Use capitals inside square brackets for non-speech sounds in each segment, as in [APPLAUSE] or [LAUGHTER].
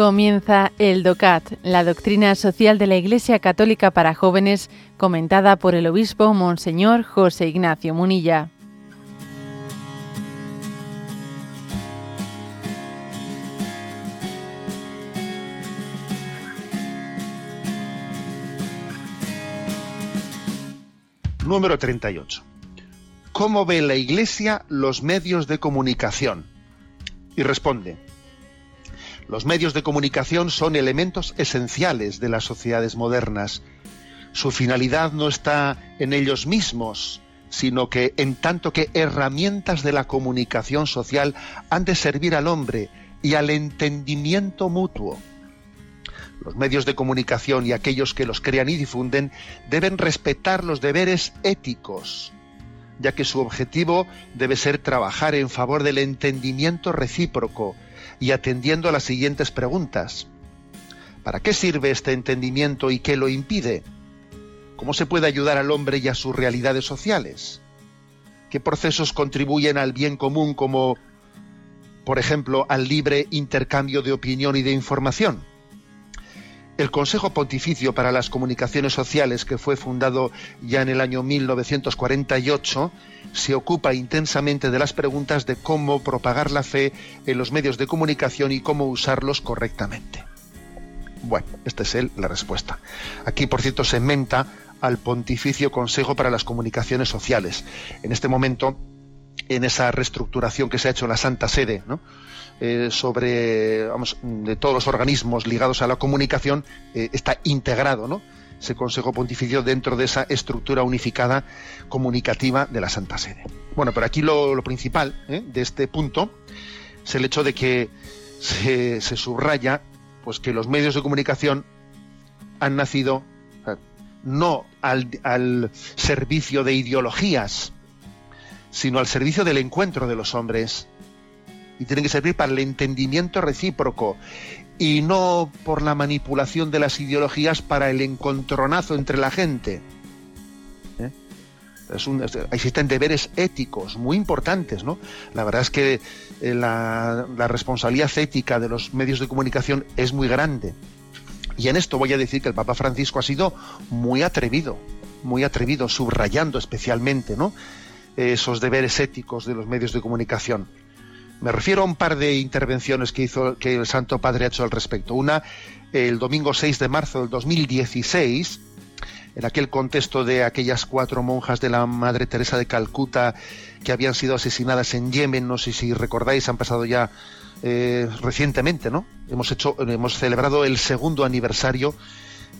Comienza el DOCAT, la doctrina social de la Iglesia Católica para jóvenes, comentada por el obispo Monseñor José Ignacio Munilla. Número 38. ¿Cómo ve la Iglesia los medios de comunicación? Y responde, los medios de comunicación son elementos esenciales de las sociedades modernas. Su finalidad no está en ellos mismos, sino que en tanto que herramientas de la comunicación social han de servir al hombre y al entendimiento mutuo. Los medios de comunicación y aquellos que los crean y difunden deben respetar los deberes éticos, ya que su objetivo debe ser trabajar en favor del entendimiento recíproco, y atendiendo a las siguientes preguntas. ¿Para qué sirve este entendimiento y qué lo impide? ¿Cómo se puede ayudar al hombre y a sus realidades sociales? ¿Qué procesos contribuyen al bien común como, por ejemplo, al libre intercambio de opinión y de información? El Consejo Pontificio para las Comunicaciones Sociales, que fue fundado ya en el año 1948, se ocupa intensamente de las preguntas de cómo propagar la fe en los medios de comunicación y cómo usarlos correctamente. Bueno, esta es la respuesta. Aquí, por cierto, se menta al Pontificio Consejo para las Comunicaciones Sociales. En este momento, en esa reestructuración que se ha hecho en la Santa Sede, ¿no? Eh, sobre de todos los organismos ligados a la comunicación eh, está integrado ¿no? ese Consejo Pontificio dentro de esa estructura unificada comunicativa de la Santa Sede. Bueno, pero aquí lo, principal ¿eh? de este punto es el hecho de que se, subraya pues que los medios de comunicación han nacido no al servicio de ideologías, sino al servicio del encuentro de los hombres y tienen que servir para el entendimiento recíproco y no por la manipulación de las ideologías para el encontronazo entre la gente. ¿Eh? existen deberes éticos muy importantes, ¿no? La verdad es que eh, la, la responsabilidad ética de los medios de comunicación es muy grande. Y en esto voy a decir que el Papa Francisco ha sido muy atrevido, muy atrevido, subrayando especialmente, ¿no? Esos deberes éticos de los medios de comunicación. Me refiero a un par de intervenciones que hizo que el Santo Padre ha hecho al respecto. Una el domingo 6 de marzo del 2016, en aquel contexto de aquellas cuatro monjas de la Madre Teresa de Calcuta que habían sido asesinadas en Yemen, no sé si recordáis, han pasado ya eh, recientemente, ¿no? Hemos hecho, hemos celebrado el segundo aniversario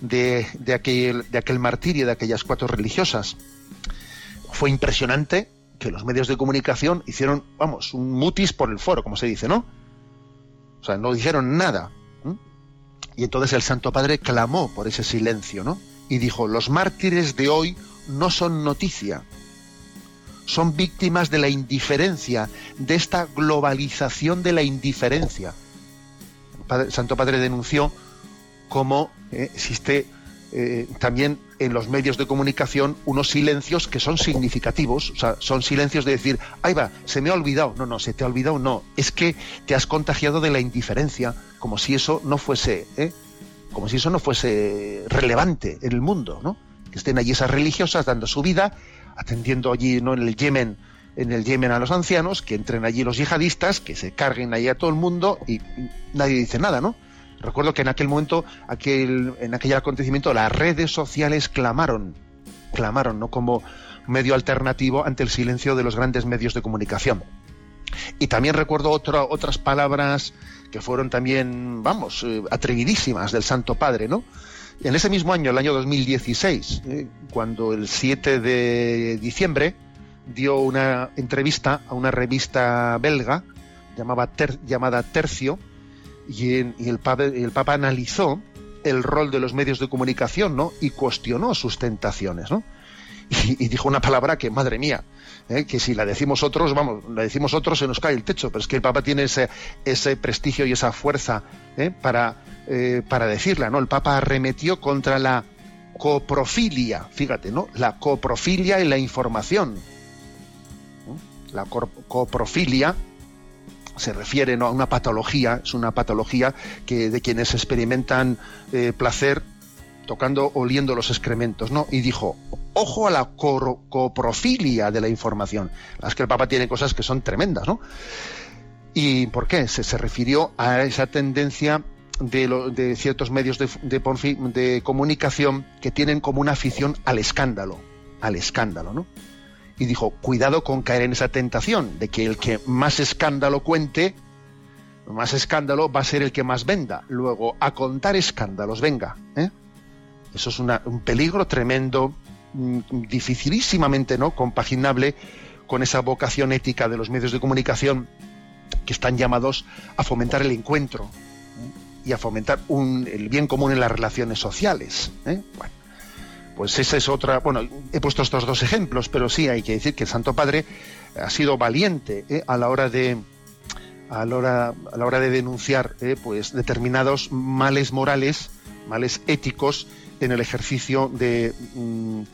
de, aquel martirio de aquellas cuatro religiosas. Fue impresionante que los medios de comunicación hicieron, vamos, un mutis por el foro, como se dice, ¿no? O sea, no dijeron nada. Y entonces el Santo Padre clamó por ese silencio, ¿no? Y dijo, los mártires de hoy no son noticia, son víctimas de la indiferencia, de esta globalización de la indiferencia. El Santo Padre denunció cómo eh, existe eh, también en los medios de comunicación unos silencios que son significativos, o sea, son silencios de decir, ahí va, se me ha olvidado, no, no, se te ha olvidado, no, es que te has contagiado de la indiferencia, como si eso no fuese, ¿eh? como si eso no fuese relevante en el mundo, ¿no? Que estén allí esas religiosas dando su vida, atendiendo allí, ¿no? En el Yemen, en el Yemen a los ancianos, que entren allí los yihadistas, que se carguen allí a todo el mundo y nadie dice nada, ¿no? Recuerdo que en aquel momento, aquel, en aquel acontecimiento, las redes sociales clamaron, clamaron, ¿no? Como medio alternativo ante el silencio de los grandes medios de comunicación. Y también recuerdo otras palabras que fueron también, vamos, eh, atrevidísimas del Santo Padre, ¿no? En ese mismo año, el año 2016, eh, cuando el 7 de diciembre dio una entrevista a una revista belga llamada Tercio, y, el, Papa, analizó el rol de los medios de comunicación ¿no? y cuestionó sus tentaciones. ¿no? [LAUGHS] Y, dijo una palabra que, madre mía, ¿eh? que si la decimos otros, vamos, la decimos otros se nos cae el techo, pero es que el Papa tiene ese, ese prestigio y esa fuerza ¿eh? para, eh, para decirla. ¿no? El Papa arremetió contra la coprofilia, fíjate, ¿no? La coprofilia en la información. La coprofilia se refiere ¿no? a una patología, es una patología que de quienes experimentan eh, placer tocando, oliendo los excrementos, ¿no? Y dijo, ojo a la coprofilia de la información. Las que el Papa tiene cosas que son tremendas, ¿no? ¿Y por qué? Se, se refirió a esa tendencia de, de ciertos medios de, de, comunicación que tienen como una afición al escándalo, al escándalo, ¿no? Y dijo, cuidado con caer en esa tentación de que el que más escándalo cuente, más escándalo va a ser el que más venda. Luego, a contar escándalos, venga. ¿eh? Eso es un peligro tremendo, mm, dificilísimamente ¿no? compaginable con esa vocación ética de los medios de comunicación que están llamados a fomentar el encuentro, y a fomentar el bien común en las relaciones sociales. ¿eh? Pues esa es otra. Bueno, he puesto estos dos ejemplos, pero sí hay que decir que el Santo Padre ha sido valiente ¿eh? a la hora de a la hora, a la hora de denunciar ¿eh? pues determinados males morales, males éticos en el ejercicio de mm,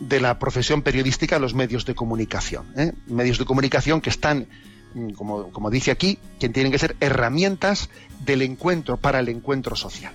de la profesión periodística los medios de comunicación. Medios de comunicación que están Mm, como, como dice aquí, que tienen que ser herramientas del encuentro para el encuentro social.